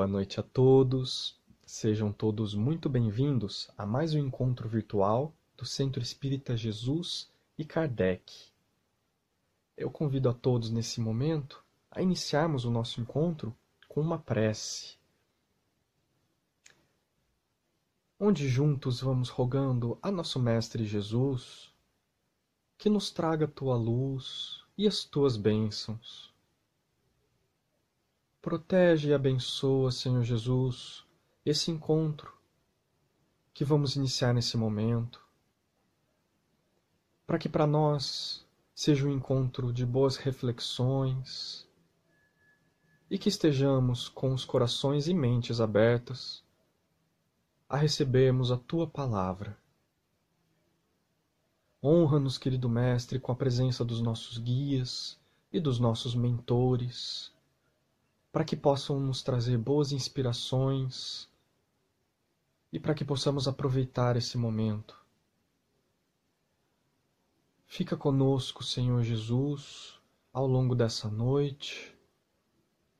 Boa noite a todos. Sejam todos muito bem-vindos a mais um encontro virtual do Centro Espírita Jesus e Kardec. Eu convido a todos nesse momento a iniciarmos o nosso encontro com uma prece. Onde juntos vamos rogando a nosso Mestre Jesus que nos traga a tua luz e as tuas bênçãos Protege e abençoa, Senhor Jesus, esse encontro que vamos iniciar nesse momento, para que para nós seja um encontro de boas reflexões e que estejamos com os corações e mentes abertas a recebermos a tua palavra. Honra-nos, querido Mestre, com a presença dos nossos guias e dos nossos mentores para que possam nos trazer boas inspirações e para que possamos aproveitar esse momento. Fica conosco, Senhor Jesus, ao longo dessa noite,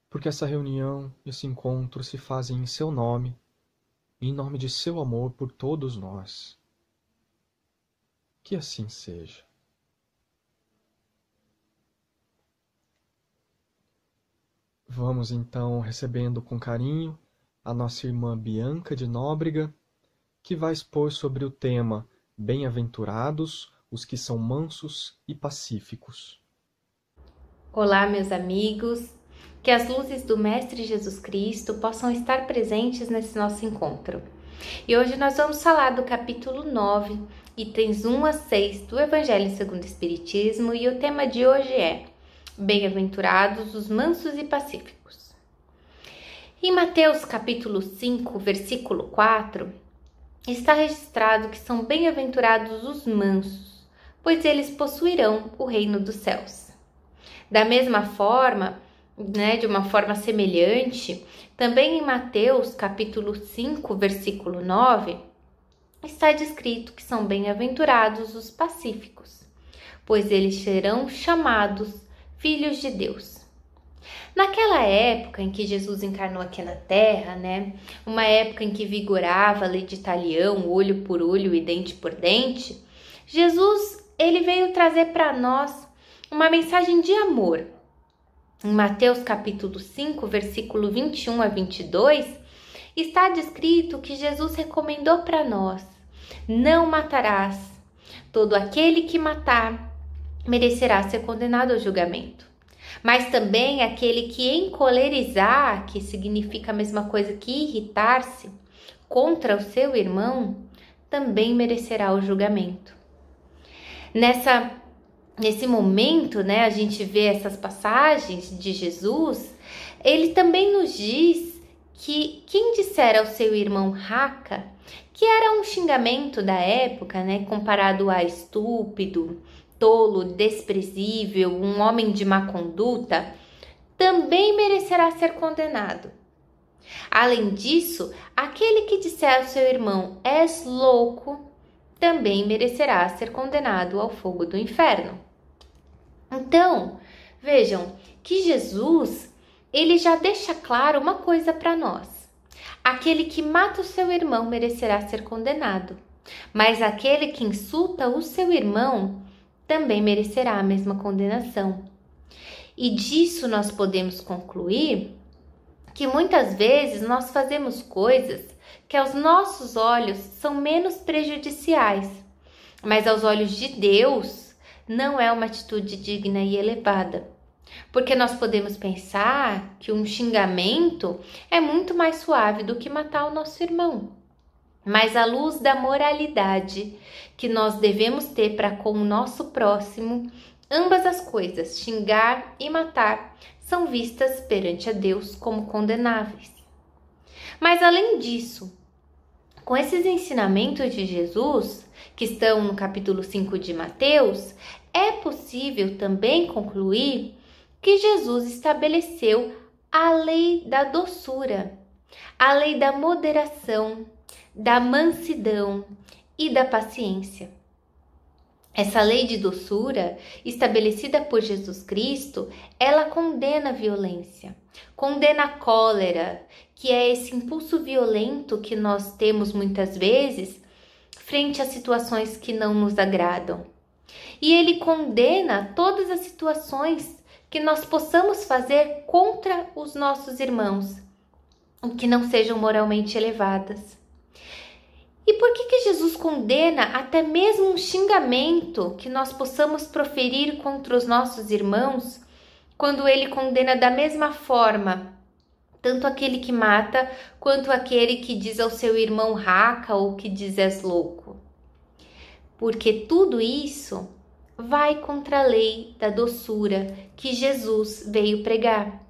porque essa reunião, esse encontro se fazem em Seu nome, em nome de Seu amor por todos nós. Que assim seja. Vamos então recebendo com carinho a nossa irmã Bianca de Nóbrega, que vai expor sobre o tema Bem-aventurados os que são mansos e pacíficos. Olá, meus amigos. Que as luzes do Mestre Jesus Cristo possam estar presentes nesse nosso encontro. E hoje nós vamos falar do capítulo 9, itens 1 a 6 do Evangelho segundo o Espiritismo, e o tema de hoje é Bem-aventurados os mansos e pacíficos. Em Mateus capítulo 5, versículo 4, está registrado que são bem-aventurados os mansos, pois eles possuirão o reino dos céus. Da mesma forma, né, de uma forma semelhante, também em Mateus capítulo 5, versículo 9, está descrito que são bem-aventurados os pacíficos, pois eles serão chamados filhos de Deus. Naquela época em que Jesus encarnou aqui na Terra, né, uma época em que vigorava a lei de Italião, olho por olho e dente por dente, Jesus ele veio trazer para nós uma mensagem de amor. Em Mateus capítulo 5, versículo 21 a 22, está descrito que Jesus recomendou para nós: Não matarás. Todo aquele que matar merecerá ser condenado ao julgamento. Mas também aquele que encolerizar, que significa a mesma coisa que irritar-se, contra o seu irmão, também merecerá o julgamento. Nessa nesse momento, né, a gente vê essas passagens de Jesus, ele também nos diz que quem disser ao seu irmão raca, que era um xingamento da época, né, comparado a estúpido, tolo, desprezível, um homem de má conduta, também merecerá ser condenado. Além disso, aquele que disser ao seu irmão és louco, também merecerá ser condenado ao fogo do inferno. Então, vejam que Jesus, ele já deixa claro uma coisa para nós. Aquele que mata o seu irmão merecerá ser condenado, mas aquele que insulta o seu irmão também merecerá a mesma condenação. E disso nós podemos concluir que muitas vezes nós fazemos coisas que aos nossos olhos são menos prejudiciais, mas aos olhos de Deus não é uma atitude digna e elevada. Porque nós podemos pensar que um xingamento é muito mais suave do que matar o nosso irmão mas a luz da moralidade que nós devemos ter para com o nosso próximo, ambas as coisas, xingar e matar, são vistas perante a Deus como condenáveis. Mas além disso, com esses ensinamentos de Jesus, que estão no capítulo 5 de Mateus, é possível também concluir que Jesus estabeleceu a lei da doçura, a lei da moderação, da mansidão e da paciência. Essa lei de doçura, estabelecida por Jesus Cristo, ela condena a violência, condena a cólera, que é esse impulso violento que nós temos muitas vezes frente a situações que não nos agradam. E ele condena todas as situações que nós possamos fazer contra os nossos irmãos, que não sejam moralmente elevadas. E por que, que Jesus condena até mesmo um xingamento que nós possamos proferir contra os nossos irmãos, quando ele condena da mesma forma tanto aquele que mata quanto aquele que diz ao seu irmão raca ou que diz és louco? Porque tudo isso vai contra a lei da doçura que Jesus veio pregar.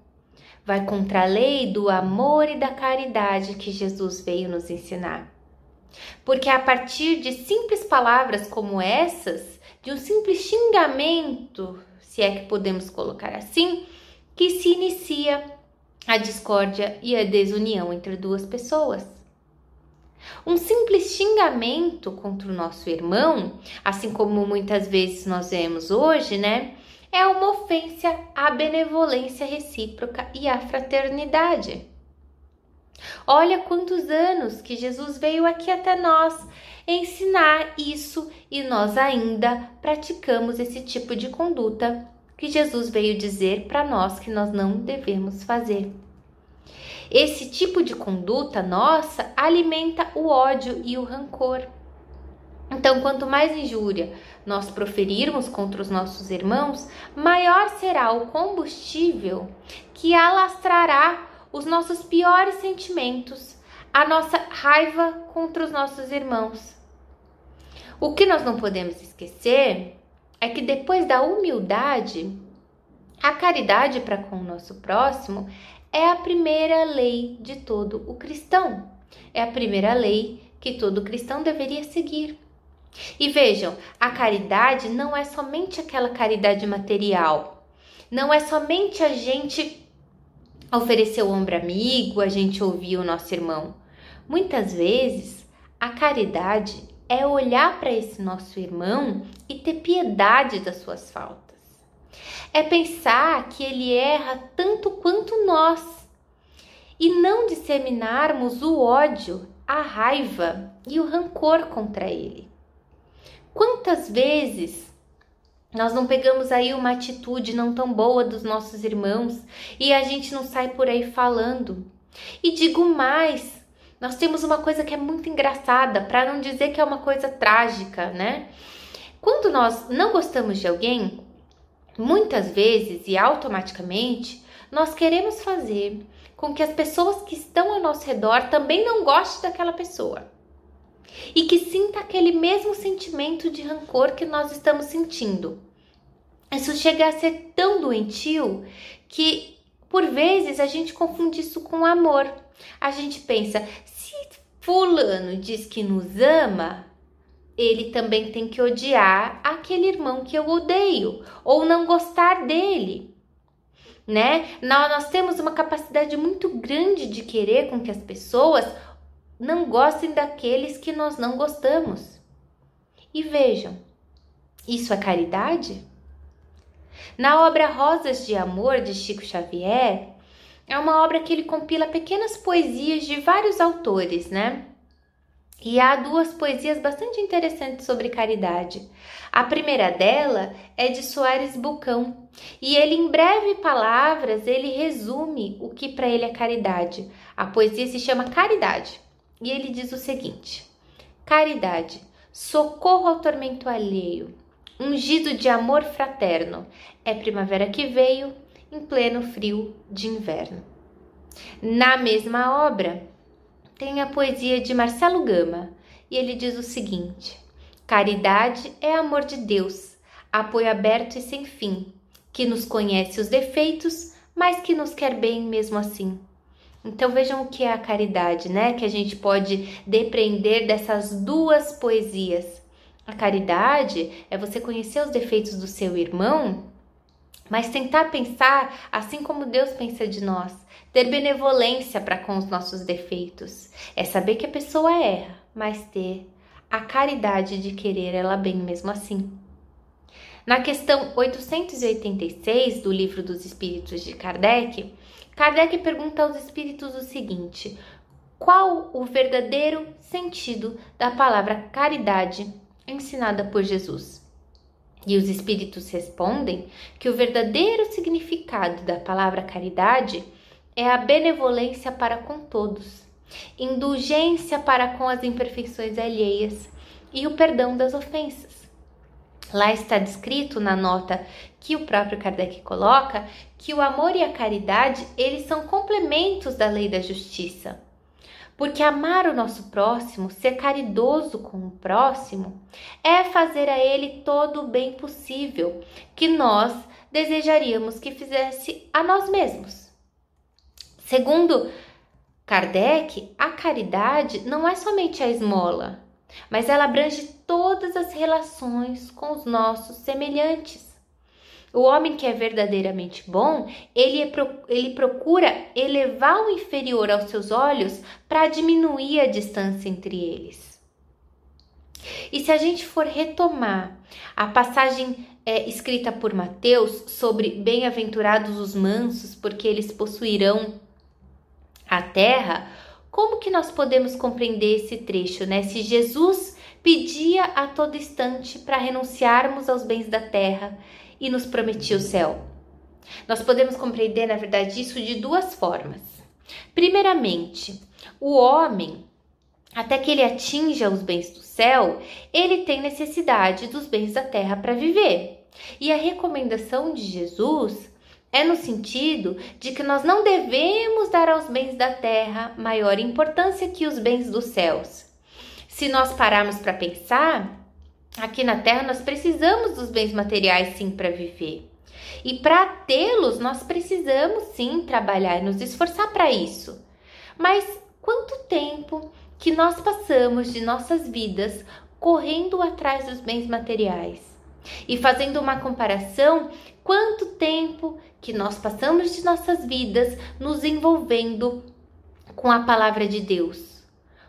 Vai contra a lei do amor e da caridade que Jesus veio nos ensinar. Porque a partir de simples palavras como essas, de um simples xingamento, se é que podemos colocar assim, que se inicia a discórdia e a desunião entre duas pessoas. Um simples xingamento contra o nosso irmão, assim como muitas vezes nós vemos hoje, né? É uma ofensa à benevolência recíproca e à fraternidade. Olha quantos anos que Jesus veio aqui até nós ensinar isso e nós ainda praticamos esse tipo de conduta que Jesus veio dizer para nós que nós não devemos fazer. Esse tipo de conduta nossa alimenta o ódio e o rancor. Então, quanto mais injúria nós proferirmos contra os nossos irmãos, maior será o combustível que alastrará os nossos piores sentimentos, a nossa raiva contra os nossos irmãos. O que nós não podemos esquecer é que depois da humildade, a caridade para com o nosso próximo é a primeira lei de todo o cristão. É a primeira lei que todo cristão deveria seguir. E vejam, a caridade não é somente aquela caridade material. Não é somente a gente oferecer o ombro amigo, a gente ouvir o nosso irmão. Muitas vezes, a caridade é olhar para esse nosso irmão e ter piedade das suas faltas. É pensar que ele erra tanto quanto nós e não disseminarmos o ódio, a raiva e o rancor contra ele. Quantas vezes nós não pegamos aí uma atitude não tão boa dos nossos irmãos e a gente não sai por aí falando. E digo mais, nós temos uma coisa que é muito engraçada, para não dizer que é uma coisa trágica, né? Quando nós não gostamos de alguém, muitas vezes e automaticamente, nós queremos fazer com que as pessoas que estão ao nosso redor também não gostem daquela pessoa. E que sinta aquele mesmo sentimento de rancor que nós estamos sentindo. Isso chega a ser tão doentio que por vezes a gente confunde isso com amor. A gente pensa, se fulano diz que nos ama, ele também tem que odiar aquele irmão que eu odeio ou não gostar dele. Né? Nós temos uma capacidade muito grande de querer com que as pessoas não gostem daqueles que nós não gostamos. E vejam, isso é caridade? Na obra Rosas de Amor de Chico Xavier, é uma obra que ele compila pequenas poesias de vários autores, né? E há duas poesias bastante interessantes sobre caridade. A primeira dela é de Soares Bucão, e ele em breve palavras, ele resume o que para ele é caridade. A poesia se chama Caridade, e ele diz o seguinte: Caridade, socorro ao tormento alheio, ungido de amor fraterno, é primavera que veio em pleno frio de inverno. Na mesma obra, tem a poesia de Marcelo Gama e ele diz o seguinte: Caridade é amor de Deus, apoio aberto e sem fim, que nos conhece os defeitos, mas que nos quer bem mesmo assim. Então vejam o que é a caridade, né? Que a gente pode depreender dessas duas poesias. A caridade é você conhecer os defeitos do seu irmão mas tentar pensar assim como Deus pensa de nós, ter benevolência para com os nossos defeitos, é saber que a pessoa erra, mas ter a caridade de querer ela bem mesmo assim. Na questão 886 do Livro dos Espíritos de Kardec, Kardec pergunta aos espíritos o seguinte: qual o verdadeiro sentido da palavra caridade ensinada por Jesus? E os espíritos respondem que o verdadeiro significado da palavra caridade é a benevolência para com todos, indulgência para com as imperfeições alheias e o perdão das ofensas. Lá está descrito na nota que o próprio Kardec coloca que o amor e a caridade, eles são complementos da lei da justiça. Porque amar o nosso próximo, ser caridoso com o próximo, é fazer a ele todo o bem possível que nós desejaríamos que fizesse a nós mesmos. Segundo Kardec, a caridade não é somente a esmola, mas ela abrange todas as relações com os nossos semelhantes. O homem que é verdadeiramente bom, ele, é, ele procura elevar o inferior aos seus olhos para diminuir a distância entre eles. E se a gente for retomar a passagem é, escrita por Mateus sobre bem-aventurados os mansos, porque eles possuirão a terra, como que nós podemos compreender esse trecho, né? Se Jesus pedia a todo instante para renunciarmos aos bens da terra e nos prometia o céu. Nós podemos compreender, na verdade, isso de duas formas. Primeiramente, o homem, até que ele atinja os bens do céu, ele tem necessidade dos bens da terra para viver. E a recomendação de Jesus é no sentido de que nós não devemos dar aos bens da terra maior importância que os bens dos céus. Se nós pararmos para pensar, aqui na terra nós precisamos dos bens materiais sim para viver. E para tê-los, nós precisamos sim trabalhar e nos esforçar para isso. Mas quanto tempo que nós passamos de nossas vidas correndo atrás dos bens materiais? E fazendo uma comparação, quanto tempo que nós passamos de nossas vidas nos envolvendo com a palavra de Deus,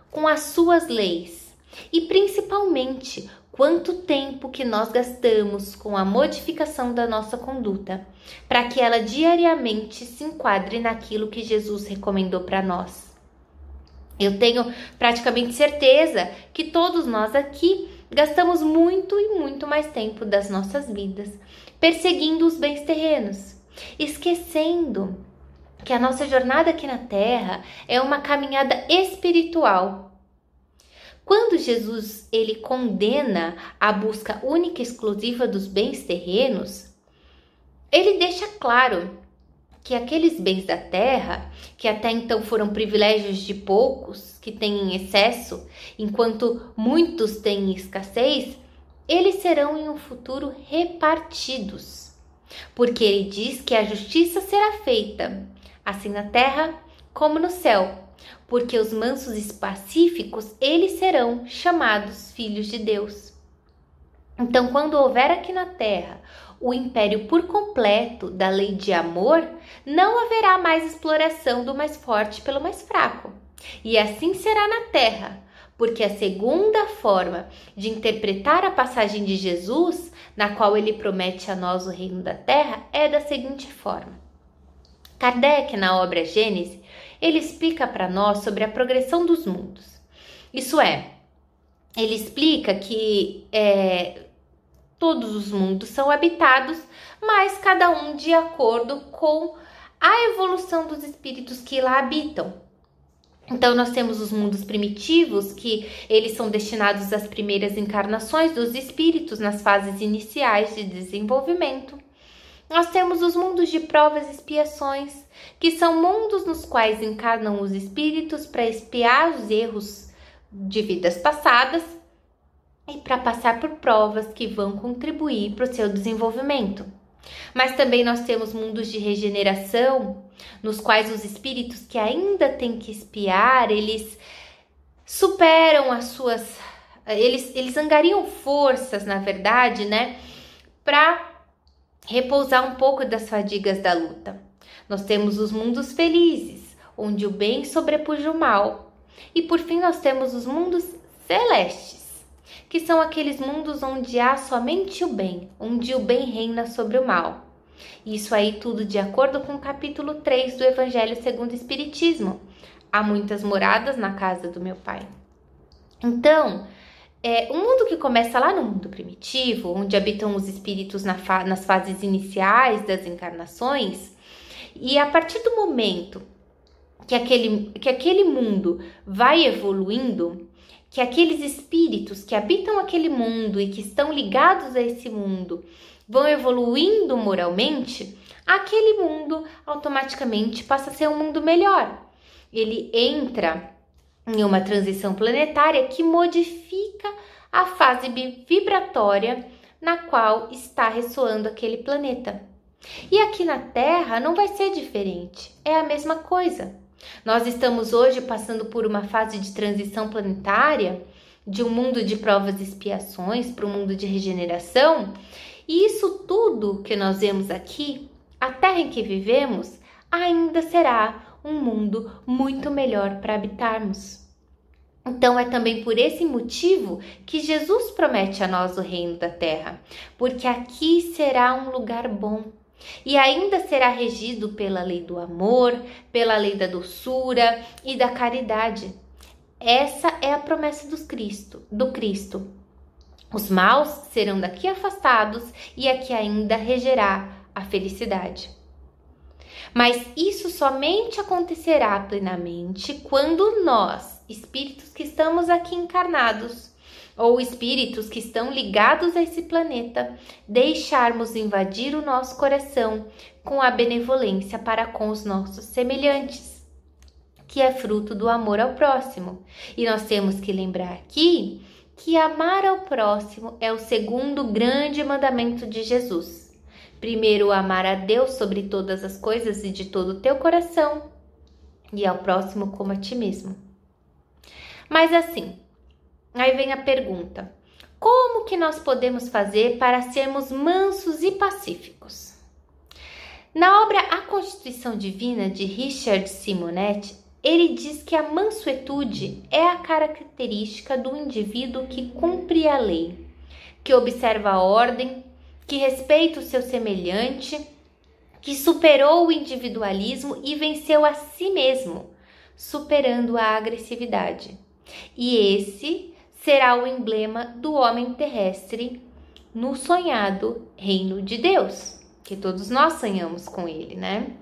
com as suas leis e principalmente quanto tempo que nós gastamos com a modificação da nossa conduta, para que ela diariamente se enquadre naquilo que Jesus recomendou para nós. Eu tenho praticamente certeza que todos nós aqui gastamos muito e muito mais tempo das nossas vidas perseguindo os bens terrenos, esquecendo que a nossa jornada aqui na Terra é uma caminhada espiritual. Quando Jesus ele condena a busca única e exclusiva dos bens terrenos, ele deixa claro que aqueles bens da terra, que até então foram privilégios de poucos, que têm em excesso, enquanto muitos têm escassez, eles serão em um futuro repartidos. Porque ele diz que a justiça será feita, assim na terra como no céu, porque os mansos e pacíficos, eles serão chamados filhos de Deus. Então, quando houver aqui na terra o império por completo da lei de amor, não haverá mais exploração do mais forte pelo mais fraco. E assim será na terra, porque a segunda forma de interpretar a passagem de Jesus, na qual ele promete a nós o reino da terra, é da seguinte forma. Kardec, na obra Gênesis, ele explica para nós sobre a progressão dos mundos. Isso é, ele explica que é, todos os mundos são habitados, mas cada um de acordo com a evolução dos espíritos que lá habitam. Então nós temos os mundos primitivos, que eles são destinados às primeiras encarnações dos espíritos nas fases iniciais de desenvolvimento. Nós temos os mundos de provas e expiações, que são mundos nos quais encarnam os espíritos para expiar os erros de vidas passadas e para passar por provas que vão contribuir para o seu desenvolvimento. Mas também nós temos mundos de regeneração, nos quais os espíritos que ainda têm que espiar, eles superam as suas. Eles, eles angariam forças, na verdade, né? Para repousar um pouco das fadigas da luta. Nós temos os mundos felizes, onde o bem sobrepuja o mal. E por fim, nós temos os mundos celestes, que são aqueles mundos onde há somente o bem, onde o bem reina sobre o mal. Isso aí tudo de acordo com o capítulo 3 do Evangelho segundo o Espiritismo. Há muitas moradas na casa do meu pai. Então, é mundo que começa lá no mundo primitivo, onde habitam os espíritos na fa nas fases iniciais das encarnações, e a partir do momento que aquele, que aquele mundo vai evoluindo, que aqueles espíritos que habitam aquele mundo e que estão ligados a esse mundo vão evoluindo moralmente, aquele mundo automaticamente passa a ser um mundo melhor. Ele entra em uma transição planetária que modifica a fase vibratória na qual está ressoando aquele planeta. E aqui na Terra não vai ser diferente, é a mesma coisa. Nós estamos hoje passando por uma fase de transição planetária, de um mundo de provas e expiações para um mundo de regeneração, e isso tudo que nós vemos aqui, a terra em que vivemos, ainda será um mundo muito melhor para habitarmos. Então é também por esse motivo que Jesus promete a nós o reino da terra, porque aqui será um lugar bom e ainda será regido pela lei do amor, pela lei da doçura e da caridade. Essa é a promessa do Cristo, do Cristo. Os maus serão daqui afastados e aqui ainda regerá a felicidade. Mas isso somente acontecerá plenamente quando nós, espíritos que estamos aqui encarnados, ou espíritos que estão ligados a esse planeta, deixarmos invadir o nosso coração com a benevolência para com os nossos semelhantes, que é fruto do amor ao próximo. E nós temos que lembrar aqui que amar ao próximo é o segundo grande mandamento de Jesus. Primeiro, amar a Deus sobre todas as coisas e de todo o teu coração, e ao próximo como a ti mesmo. Mas assim, Aí vem a pergunta: como que nós podemos fazer para sermos mansos e pacíficos? Na obra A Constituição Divina de Richard Simonetti, ele diz que a mansuetude é a característica do indivíduo que cumpre a lei, que observa a ordem, que respeita o seu semelhante, que superou o individualismo e venceu a si mesmo, superando a agressividade. E esse será o emblema do homem terrestre no sonhado reino de Deus, que todos nós sonhamos com ele, né?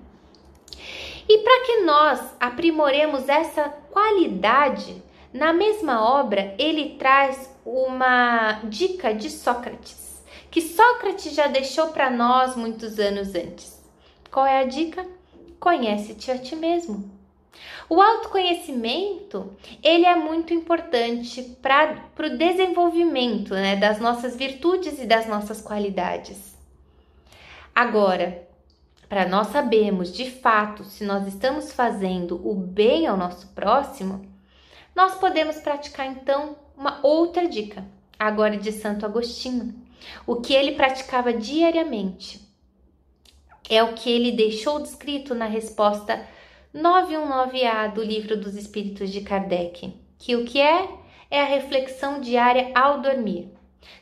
E para que nós aprimoremos essa qualidade, na mesma obra ele traz uma dica de Sócrates, que Sócrates já deixou para nós muitos anos antes. Qual é a dica? Conhece-te a ti mesmo. O autoconhecimento ele é muito importante para o desenvolvimento né, das nossas virtudes e das nossas qualidades. Agora, para nós sabermos de fato se nós estamos fazendo o bem ao nosso próximo, nós podemos praticar então uma outra dica, agora de Santo Agostinho, o que ele praticava diariamente. É o que ele deixou descrito na resposta 919A do Livro dos Espíritos de Kardec, que o que é? É a reflexão diária ao dormir.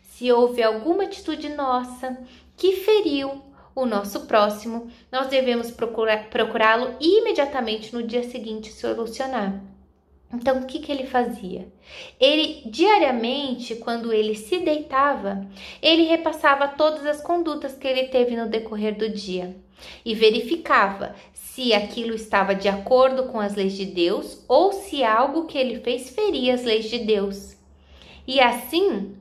Se houve alguma atitude nossa que feriu o nosso próximo, nós devemos procurá-lo imediatamente no dia seguinte solucionar. Então, o que, que ele fazia? Ele, diariamente, quando ele se deitava, ele repassava todas as condutas que ele teve no decorrer do dia e verificava se aquilo estava de acordo com as leis de Deus ou se algo que ele fez feria as leis de Deus. E assim,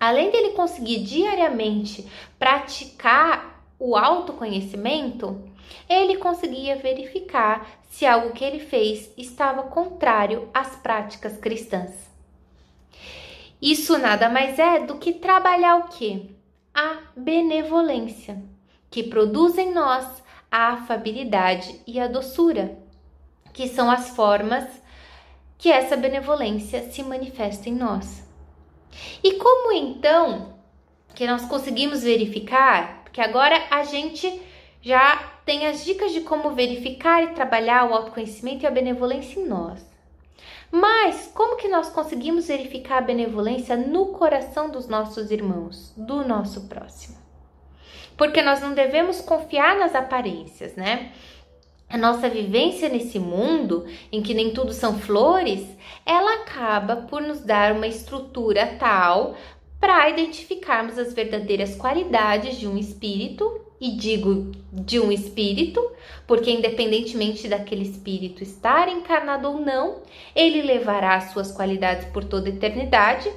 além dele conseguir diariamente praticar o autoconhecimento, ele conseguia verificar se algo que ele fez estava contrário às práticas cristãs. Isso nada mais é do que trabalhar o que? A benevolência que produz em nós a afabilidade e a doçura, que são as formas que essa benevolência se manifesta em nós. E como então que nós conseguimos verificar? Porque agora a gente já tem as dicas de como verificar e trabalhar o autoconhecimento e a benevolência em nós. Mas como que nós conseguimos verificar a benevolência no coração dos nossos irmãos, do nosso próximo? Porque nós não devemos confiar nas aparências, né? A nossa vivência nesse mundo, em que nem tudo são flores, ela acaba por nos dar uma estrutura tal para identificarmos as verdadeiras qualidades de um espírito, e digo de um espírito, porque independentemente daquele espírito estar encarnado ou não, ele levará as suas qualidades por toda a eternidade,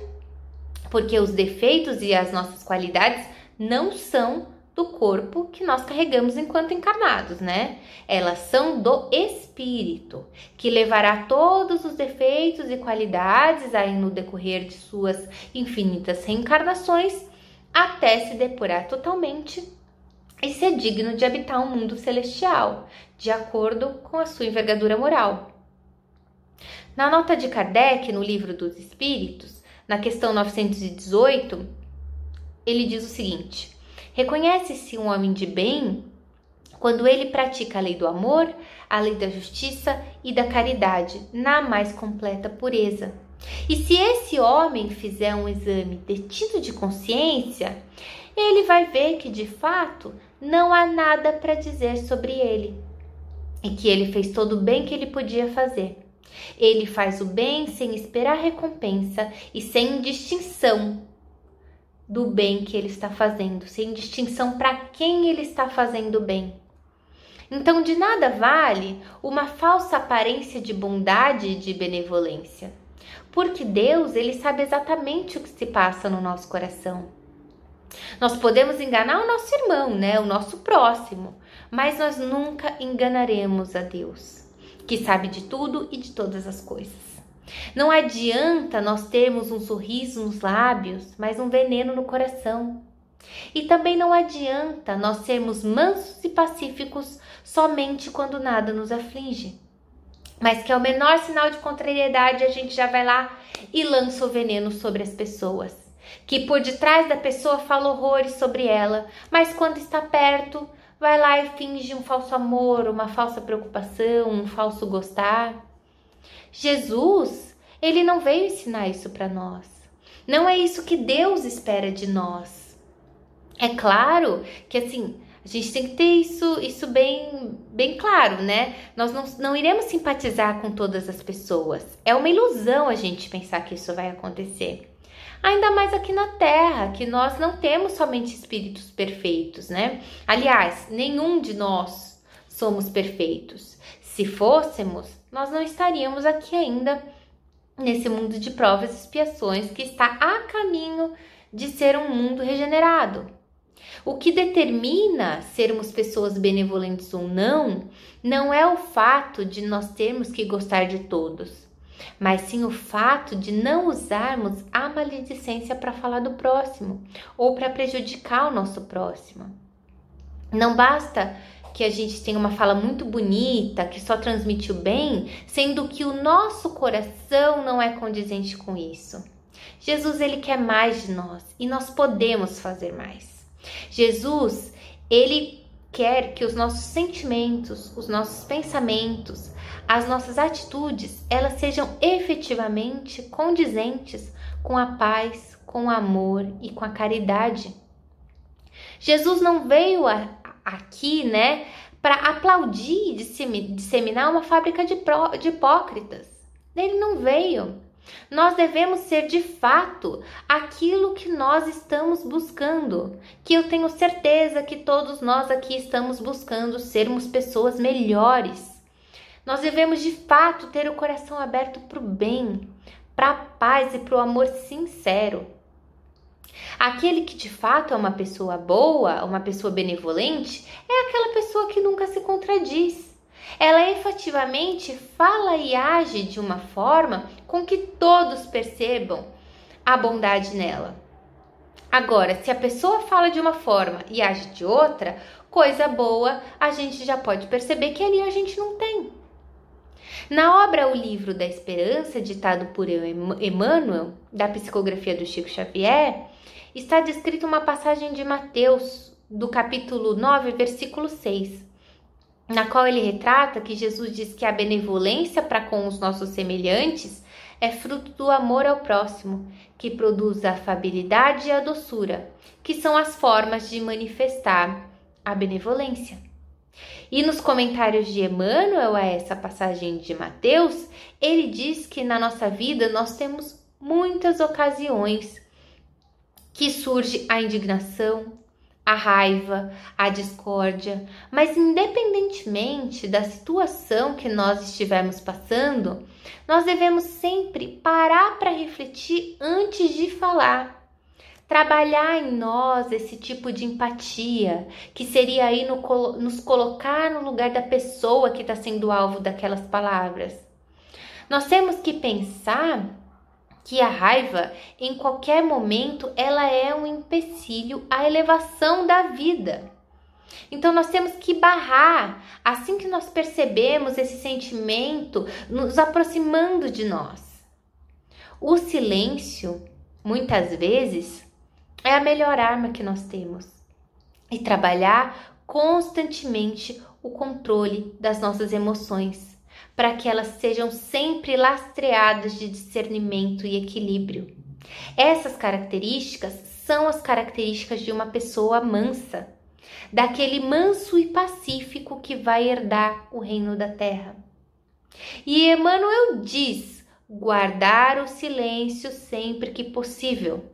porque os defeitos e as nossas qualidades não são do corpo que nós carregamos enquanto encarnados, né? Elas são do espírito, que levará todos os defeitos e qualidades aí no decorrer de suas infinitas reencarnações até se depurar totalmente e ser digno de habitar um mundo celestial, de acordo com a sua envergadura moral. Na nota de Kardec, no livro dos Espíritos, na questão 918, ele diz o seguinte: Reconhece-se um homem de bem quando ele pratica a lei do amor, a lei da justiça e da caridade na mais completa pureza. E se esse homem fizer um exame detido de consciência, ele vai ver que de fato não há nada para dizer sobre ele e que ele fez todo o bem que ele podia fazer. Ele faz o bem sem esperar recompensa e sem distinção do bem que ele está fazendo, sem distinção para quem ele está fazendo bem. Então, de nada vale uma falsa aparência de bondade e de benevolência, porque Deus, ele sabe exatamente o que se passa no nosso coração. Nós podemos enganar o nosso irmão, né, o nosso próximo, mas nós nunca enganaremos a Deus, que sabe de tudo e de todas as coisas. Não adianta nós termos um sorriso nos lábios, mas um veneno no coração. E também não adianta nós sermos mansos e pacíficos somente quando nada nos aflige. Mas que ao menor sinal de contrariedade a gente já vai lá e lança o veneno sobre as pessoas. Que por detrás da pessoa fala horrores sobre ela, mas quando está perto, vai lá e finge um falso amor, uma falsa preocupação, um falso gostar. Jesus, ele não veio ensinar isso para nós. Não é isso que Deus espera de nós. É claro que assim, a gente tem que ter isso, isso bem, bem claro, né? Nós não, não iremos simpatizar com todas as pessoas. É uma ilusão a gente pensar que isso vai acontecer. Ainda mais aqui na Terra, que nós não temos somente espíritos perfeitos, né? Aliás, nenhum de nós somos perfeitos. Se fôssemos, nós não estaríamos aqui ainda nesse mundo de provas e expiações que está a caminho de ser um mundo regenerado. O que determina sermos pessoas benevolentes ou não, não é o fato de nós termos que gostar de todos, mas sim o fato de não usarmos a maledicência para falar do próximo ou para prejudicar o nosso próximo. Não basta que a gente tem uma fala muito bonita, que só transmite o bem, sendo que o nosso coração não é condizente com isso. Jesus ele quer mais de nós e nós podemos fazer mais. Jesus, ele quer que os nossos sentimentos, os nossos pensamentos, as nossas atitudes, elas sejam efetivamente condizentes com a paz, com o amor e com a caridade. Jesus não veio a, aqui, né, para aplaudir e disseminar uma fábrica de, pró, de hipócritas. Ele não veio. Nós devemos ser de fato aquilo que nós estamos buscando, que eu tenho certeza que todos nós aqui estamos buscando sermos pessoas melhores. Nós devemos de fato ter o coração aberto para o bem, para a paz e para o amor sincero. Aquele que de fato é uma pessoa boa, uma pessoa benevolente, é aquela pessoa que nunca se contradiz. Ela efetivamente fala e age de uma forma com que todos percebam a bondade nela. Agora, se a pessoa fala de uma forma e age de outra, coisa boa, a gente já pode perceber que ali a gente não tem. Na obra O Livro da Esperança, ditado por Emmanuel, da psicografia do Chico Xavier, está descrita uma passagem de Mateus, do capítulo 9, versículo 6. na qual ele retrata que Jesus diz que a benevolência para com os nossos semelhantes é fruto do amor ao próximo, que produz a afabilidade e a doçura, que são as formas de manifestar a benevolência. E nos comentários de Emmanuel a essa passagem de Mateus, ele diz que na nossa vida nós temos muitas ocasiões que surge a indignação, a raiva, a discórdia, mas independentemente da situação que nós estivermos passando, nós devemos sempre parar para refletir antes de falar. Trabalhar em nós esse tipo de empatia, que seria aí no, nos colocar no lugar da pessoa que está sendo alvo daquelas palavras. Nós temos que pensar que a raiva, em qualquer momento, ela é um empecilho à elevação da vida. Então nós temos que barrar, assim que nós percebemos esse sentimento nos aproximando de nós. O silêncio, muitas vezes, é a melhor arma que nós temos. E trabalhar constantemente o controle das nossas emoções para que elas sejam sempre lastreadas de discernimento e equilíbrio. Essas características são as características de uma pessoa mansa, daquele manso e pacífico que vai herdar o reino da terra. E Emmanuel diz: guardar o silêncio sempre que possível.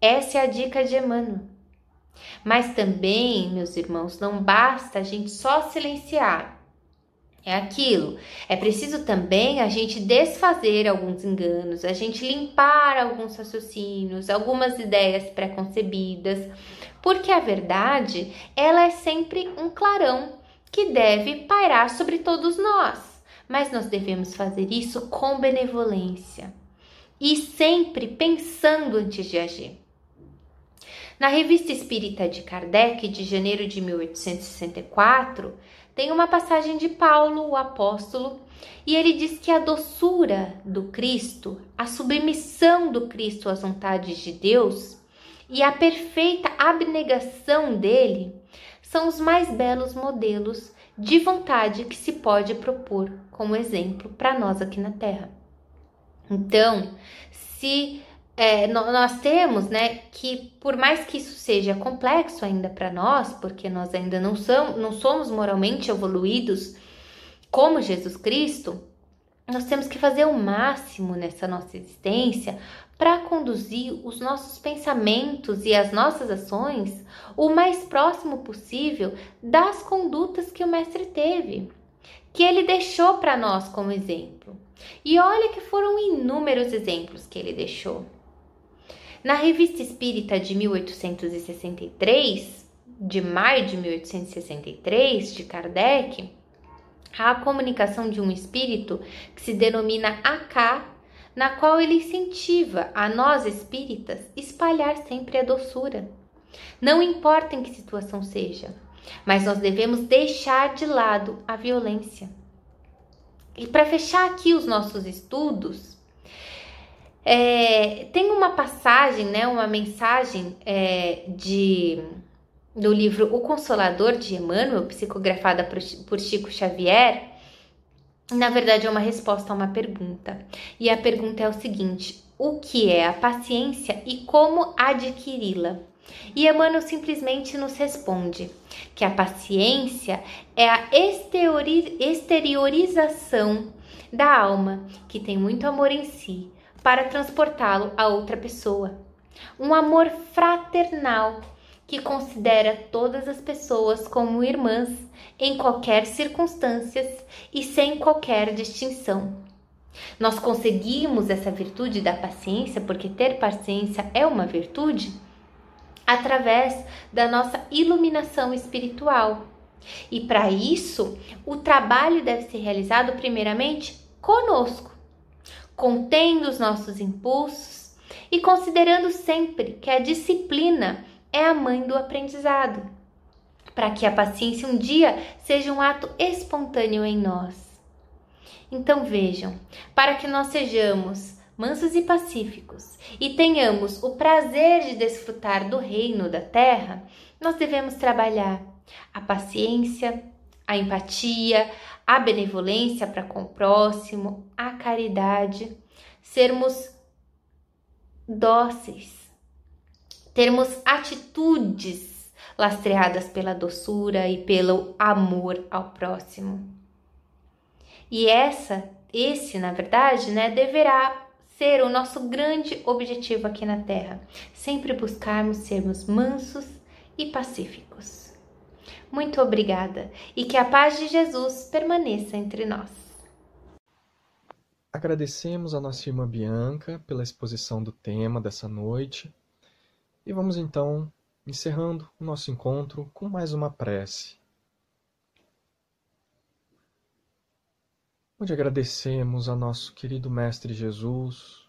Essa é a dica de Emmanuel. Mas também, meus irmãos, não basta a gente só silenciar é aquilo. É preciso também a gente desfazer alguns enganos, a gente limpar alguns raciocínios, algumas ideias pré-concebidas, porque a verdade, ela é sempre um clarão que deve pairar sobre todos nós. Mas nós devemos fazer isso com benevolência e sempre pensando antes de agir. Na Revista Espírita de Kardec, de janeiro de 1864, tem uma passagem de Paulo, o apóstolo, e ele diz que a doçura do Cristo, a submissão do Cristo às vontades de Deus e a perfeita abnegação dele são os mais belos modelos de vontade que se pode propor como exemplo para nós aqui na Terra. Então, se é, nós temos, né, que por mais que isso seja complexo ainda para nós, porque nós ainda não, são, não somos moralmente evoluídos como Jesus Cristo, nós temos que fazer o máximo nessa nossa existência para conduzir os nossos pensamentos e as nossas ações o mais próximo possível das condutas que o Mestre teve, que ele deixou para nós como exemplo. E olha que foram inúmeros exemplos que ele deixou. Na Revista Espírita de 1863, de maio de 1863, de Kardec, há a comunicação de um espírito que se denomina Aká, na qual ele incentiva a nós espíritas espalhar sempre a doçura. Não importa em que situação seja, mas nós devemos deixar de lado a violência. E para fechar aqui os nossos estudos, é, tem uma passagem, né, uma mensagem é, de do livro O Consolador de Emmanuel, psicografada por, por Chico Xavier. Na verdade, é uma resposta a uma pergunta. E a pergunta é o seguinte: o que é a paciência e como adquiri-la? E Emmanuel simplesmente nos responde que a paciência é a exteriorização da alma que tem muito amor em si, para transportá-lo a outra pessoa. Um amor fraternal que considera todas as pessoas como irmãs em qualquer circunstâncias e sem qualquer distinção. Nós conseguimos essa virtude da paciência, porque ter paciência é uma virtude, através da nossa iluminação espiritual. E para isso, o trabalho deve ser realizado primeiramente conosco contendo os nossos impulsos e considerando sempre que a disciplina é a mãe do aprendizado, para que a paciência um dia seja um ato espontâneo em nós. Então vejam, para que nós sejamos mansos e pacíficos e tenhamos o prazer de desfrutar do reino da terra, nós devemos trabalhar a paciência, a empatia, a benevolência para com o próximo, a caridade, sermos dóceis, termos atitudes lastreadas pela doçura e pelo amor ao próximo. E essa, esse, na verdade, né, deverá ser o nosso grande objetivo aqui na Terra, sempre buscarmos sermos mansos e pacíficos. Muito obrigada e que a paz de Jesus permaneça entre nós. Agradecemos a nossa irmã Bianca pela exposição do tema dessa noite e vamos então encerrando o nosso encontro com mais uma prece. Onde agradecemos a nosso querido Mestre Jesus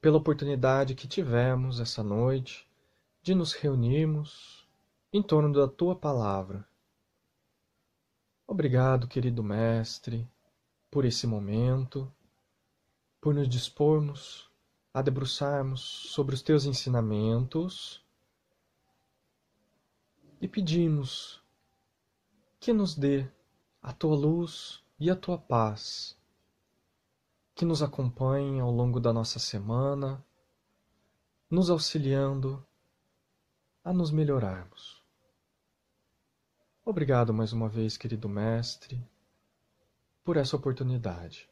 pela oportunidade que tivemos essa noite de nos reunirmos em torno da tua palavra. Obrigado, querido Mestre, por esse momento, por nos dispormos a debruçarmos sobre os teus ensinamentos e pedimos que nos dê a tua luz e a tua paz, que nos acompanhe ao longo da nossa semana, nos auxiliando a nos melhorarmos. Obrigado mais uma vez, querido mestre, por essa oportunidade.